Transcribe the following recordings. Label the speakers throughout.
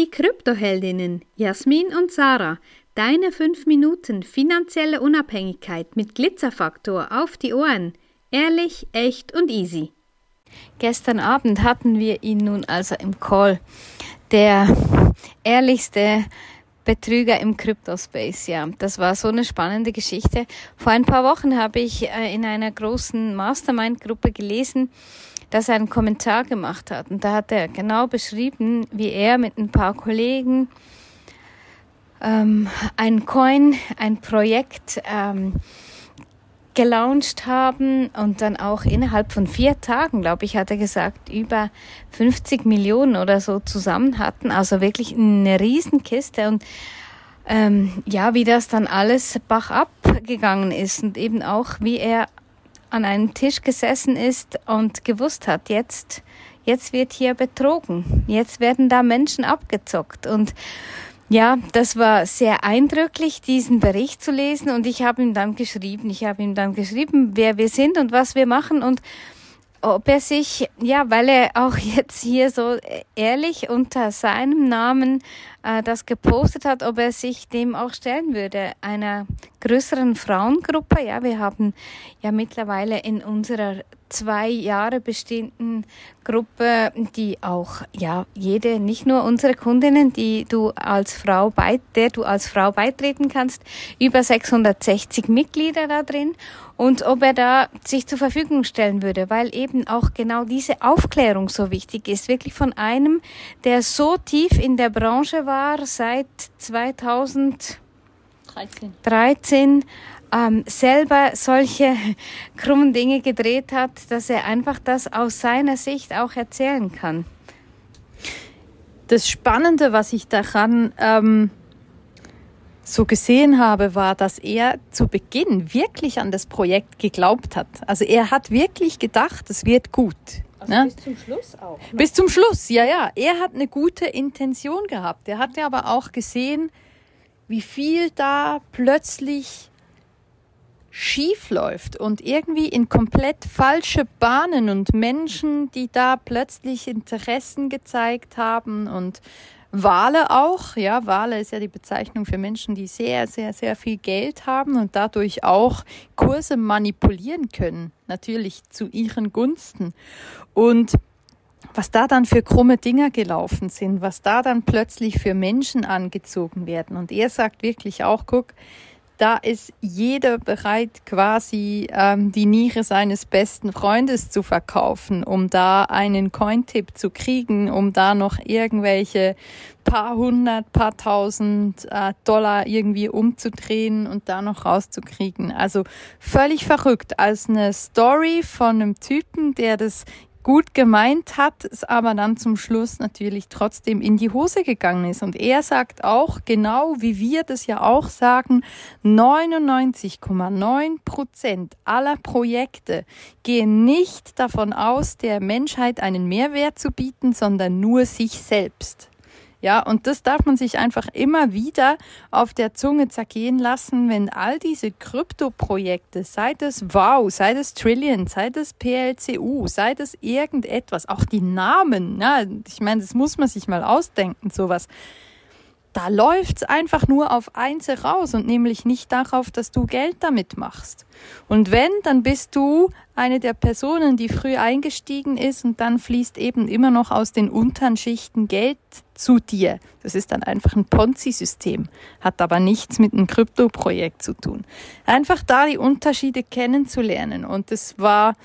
Speaker 1: Die Kryptoheldinnen Jasmin und Sarah. Deine 5 Minuten finanzielle Unabhängigkeit mit Glitzerfaktor auf die Ohren. Ehrlich, echt und easy.
Speaker 2: Gestern Abend hatten wir ihn nun also im Call. Der ehrlichste Betrüger im Crypto-Space, ja. Das war so eine spannende Geschichte. Vor ein paar Wochen habe ich äh, in einer großen Mastermind-Gruppe gelesen, dass er einen Kommentar gemacht hat. Und da hat er genau beschrieben, wie er mit ein paar Kollegen ähm, ein Coin, ein Projekt ähm, gelauncht haben und dann auch innerhalb von vier Tagen, glaube ich, hat er gesagt, über 50 Millionen oder so zusammen hatten. Also wirklich eine Riesenkiste und ähm, ja, wie das dann alles bach abgegangen ist und eben auch, wie er an einem Tisch gesessen ist und gewusst hat, jetzt, jetzt wird hier betrogen, jetzt werden da Menschen abgezockt. Und ja, das war sehr eindrücklich, diesen Bericht zu lesen. Und ich habe ihm dann geschrieben, ich habe ihm dann geschrieben, wer wir sind und was wir machen und ob er sich, ja, weil er auch jetzt hier so ehrlich unter seinem Namen äh, das gepostet hat, ob er sich dem auch stellen würde, einer größeren Frauengruppe. Ja, wir haben ja mittlerweile in unserer zwei Jahre bestehenden Gruppe, die auch, ja, jede, nicht nur unsere Kundinnen, die du als Frau bei, der du als Frau beitreten kannst, über 660 Mitglieder da drin und ob er da sich zur Verfügung stellen würde, weil eben auch genau diese Aufklärung so wichtig ist, wirklich von einem, der so tief in der Branche war seit 2013. 13 ähm, selber solche krummen Dinge gedreht hat, dass er einfach das aus seiner Sicht auch erzählen kann.
Speaker 3: Das Spannende, was ich daran ähm, so gesehen habe, war, dass er zu Beginn wirklich an das Projekt geglaubt hat. Also er hat wirklich gedacht, es wird gut.
Speaker 2: Also ne? bis zum Schluss auch.
Speaker 3: Ne? Bis zum Schluss, ja, ja. Er hat eine gute Intention gehabt. Er hatte aber auch gesehen, wie viel da plötzlich schief läuft und irgendwie in komplett falsche Bahnen und Menschen, die da plötzlich Interessen gezeigt haben und Wale auch, ja, Wale ist ja die Bezeichnung für Menschen, die sehr, sehr, sehr viel Geld haben und dadurch auch Kurse manipulieren können, natürlich zu ihren Gunsten. Und was da dann für krumme Dinger gelaufen sind, was da dann plötzlich für Menschen angezogen werden. Und er sagt wirklich auch, guck, da ist jeder bereit, quasi ähm, die Niere seines besten Freundes zu verkaufen, um da einen Cointip zu kriegen, um da noch irgendwelche paar hundert, paar tausend äh, Dollar irgendwie umzudrehen und da noch rauszukriegen. Also völlig verrückt als eine Story von einem Typen, der das gut gemeint hat, es aber dann zum Schluss natürlich trotzdem in die Hose gegangen ist. Und er sagt auch, genau wie wir das ja auch sagen, 99,9 Prozent aller Projekte gehen nicht davon aus, der Menschheit einen Mehrwert zu bieten, sondern nur sich selbst. Ja, und das darf man sich einfach immer wieder auf der Zunge zergehen lassen, wenn all diese Krypto-Projekte, sei das Wow, sei das Trillion, sei das PLCU, sei das irgendetwas, auch die Namen, ja, ich meine, das muss man sich mal ausdenken, sowas da läuft's einfach nur auf eins raus und nämlich nicht darauf, dass du Geld damit machst. Und wenn, dann bist du eine der Personen, die früh eingestiegen ist und dann fließt eben immer noch aus den unteren Schichten Geld zu dir. Das ist dann einfach ein Ponzi-System, hat aber nichts mit einem Krypto-Projekt zu tun. Einfach da die Unterschiede kennenzulernen und es war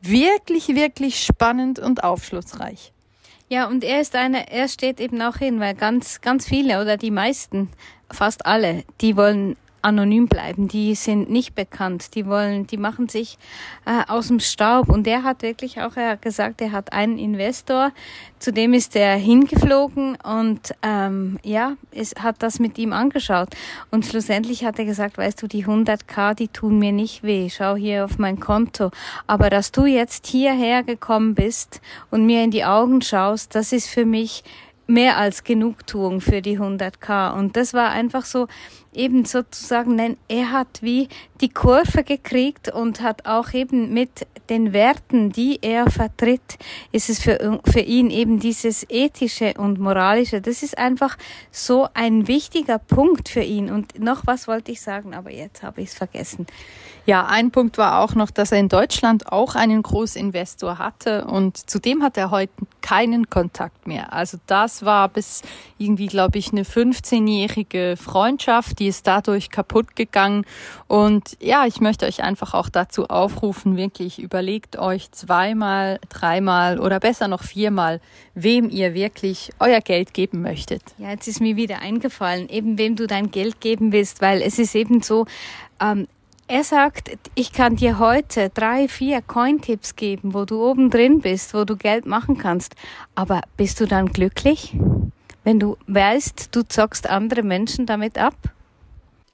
Speaker 3: wirklich, wirklich spannend und aufschlussreich.
Speaker 2: Ja, und er ist einer, er steht eben auch hin, weil ganz, ganz viele oder die meisten, fast alle, die wollen anonym bleiben, die sind nicht bekannt, die wollen, die machen sich äh, aus dem Staub. Und der hat wirklich auch er hat gesagt, er hat einen Investor, zu dem ist er hingeflogen und ähm, ja, es hat das mit ihm angeschaut. Und schlussendlich hat er gesagt, weißt du, die 100k, die tun mir nicht weh. Schau hier auf mein Konto. Aber dass du jetzt hierher gekommen bist und mir in die Augen schaust, das ist für mich mehr als Genugtuung für die 100k. Und das war einfach so, eben sozusagen nennen, er hat wie die Kurve gekriegt und hat auch eben mit den Werten, die er vertritt, ist es für, für ihn eben dieses ethische und moralische. Das ist einfach so ein wichtiger Punkt für ihn. Und noch was wollte ich sagen, aber jetzt habe ich es vergessen.
Speaker 3: Ja, ein Punkt war auch noch, dass er in Deutschland auch einen Großinvestor hatte und zudem hat er heute keinen Kontakt mehr. Also das war bis irgendwie, glaube ich, eine 15-jährige Freundschaft, ist dadurch kaputt gegangen. Und ja, ich möchte euch einfach auch dazu aufrufen, wirklich überlegt euch zweimal, dreimal oder besser noch viermal, wem ihr wirklich euer Geld geben möchtet.
Speaker 2: Ja, jetzt ist mir wieder eingefallen, eben wem du dein Geld geben willst, weil es ist eben so, ähm, er sagt, ich kann dir heute drei, vier Cointipps geben, wo du oben drin bist, wo du Geld machen kannst. Aber bist du dann glücklich, wenn du weißt, du zockst andere Menschen damit ab?